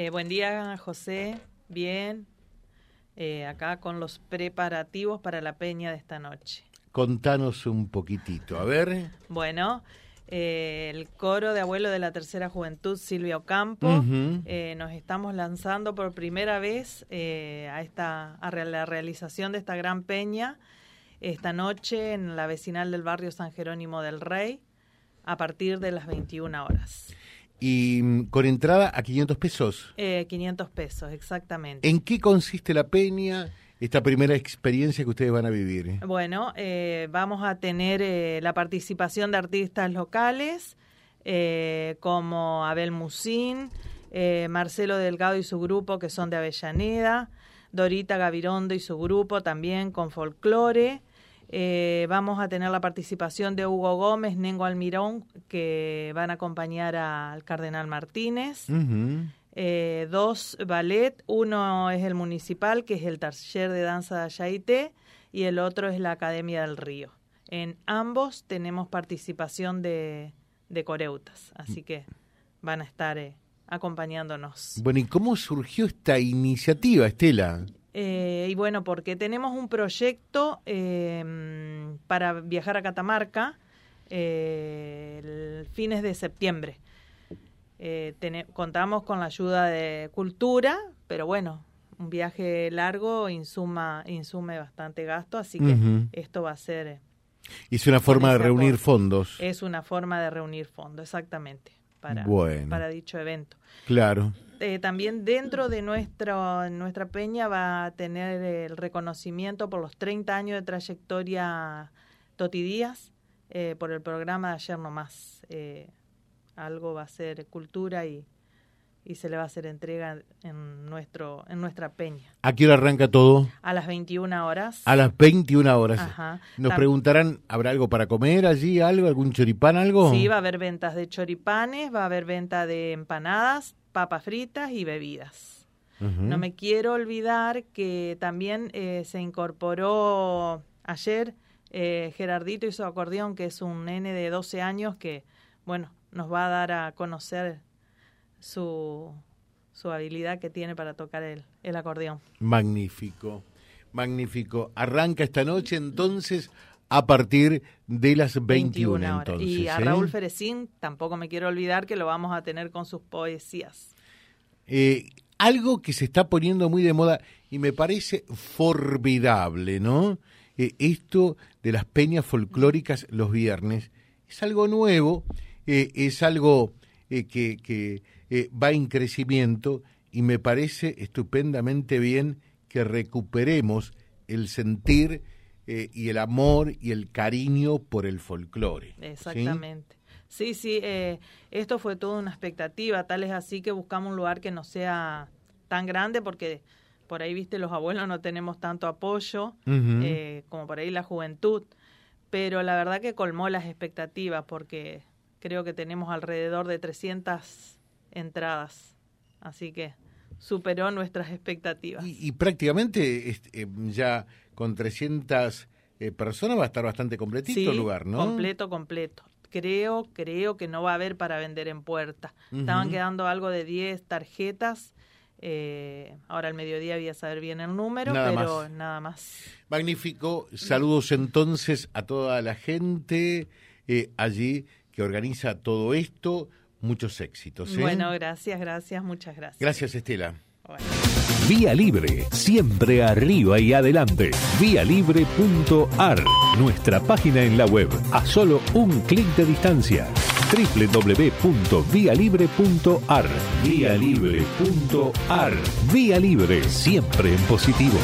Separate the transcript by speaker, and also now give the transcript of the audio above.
Speaker 1: Eh, buen día, José. Bien. Eh, acá con los preparativos para la peña de esta noche.
Speaker 2: Contanos un poquitito, a ver.
Speaker 1: Bueno, eh, el coro de abuelo de la tercera juventud, Silvia Ocampo, nos estamos lanzando por primera vez a, esta, a la realización de esta gran peña esta noche en la vecinal del barrio San Jerónimo del Rey a partir de las 21 horas.
Speaker 2: Y mm, con entrada a 500 pesos.
Speaker 1: Eh, 500 pesos, exactamente.
Speaker 2: ¿En qué consiste la peña? Esta primera experiencia que ustedes van a vivir.
Speaker 1: Bueno, eh, vamos a tener eh, la participación de artistas locales eh, como Abel Musín, Marcelo Delgado y su grupo que son de Avellaneda, Dorita Gavirondo y su grupo también con folclore, eh, vamos a tener la participación de Hugo Gómez, Nengo Almirón, que van a acompañar al Cardenal Martínez. Eh, dos ballet, uno es el municipal, que es el taller de danza de Ayaité, y el otro es la Academia del Río. En ambos tenemos participación de, coreutas, así que van a estar eh, acompañándonos.
Speaker 2: Bueno, ¿y cómo surgió esta iniciativa, Estela?
Speaker 1: Eh, y bueno, porque tenemos un proyecto em, para viajar a Catamarca eh, el fines de septiembre. Eh, contamos con la ayuda de Cultura, pero bueno, un viaje largo insuma, insume bastante gasto, así que esto va a ser...
Speaker 2: Es una forma de reunir fondos.
Speaker 1: Es una forma de reunir fondos, exactamente, para, para dicho evento.
Speaker 2: Claro.
Speaker 1: Eh, también dentro de nuestro, nuestra peña va a tener el reconocimiento por los 30 años de trayectoria Toti Díaz eh, por el programa de ayer nomás. Eh, algo va a ser cultura y, y se le va a hacer entrega en nuestro en nuestra peña.
Speaker 2: ¿A qué hora arranca todo?
Speaker 1: A las 21 horas.
Speaker 2: A las 21 horas. Nos preguntarán, ¿habrá algo para comer allí, algo, algún choripán, algo?
Speaker 1: Sí, va a haber ventas de choripanes, va a haber venta de empanadas, papas fritas y bebidas. No me quiero olvidar que también eh, se incorporó ayer eh, Gerardito y su acordeón, que es un nene de 12 años que, bueno, nos va a dar a conocer su, su habilidad que tiene para tocar el, el acordeón.
Speaker 2: Magnífico, magnífico. Arranca esta noche entonces a partir de las 21, Entonces,
Speaker 1: y a ¿eh? Raúl Ferecín tampoco me quiero olvidar que lo vamos a tener con sus poesías.
Speaker 2: Eh, algo que se está poniendo muy de moda y me parece formidable, ¿no? Eh, esto de las peñas folclóricas los viernes es algo nuevo, es algo que, que va en crecimiento y me parece estupendamente bien que recuperemos el sentir eh, y el amor y el cariño por el folclore.
Speaker 1: Exactamente. Sí, sí, eh, esto fue toda una expectativa, tal es así que buscamos un lugar que no sea tan grande porque por ahí, viste, los abuelos no tenemos tanto apoyo eh, como por ahí la juventud, pero la verdad que colmó las expectativas porque creo que tenemos alrededor de 300 entradas, así que superó nuestras expectativas.
Speaker 2: Y, prácticamente ya con 300 eh, personas va a estar bastante completito el lugar, ¿no?
Speaker 1: completo, completo. Creo, creo que no va a haber para vender en puerta. Estaban quedando algo de 10 tarjetas. Eh, ahora al mediodía voy a saber bien el número, pero nada más.
Speaker 2: Magnífico. Saludos entonces a toda la gente eh, allí que organiza todo esto. Muchos éxitos.
Speaker 1: Bueno, gracias, gracias, muchas gracias.
Speaker 2: Gracias, Estela.
Speaker 3: Vía Libre, siempre arriba y adelante. Vialibre.ar, nuestra página en la web, a solo un clic de distancia. www.vialibre.ar, vialibre.ar. Vía Libre, siempre en positivo.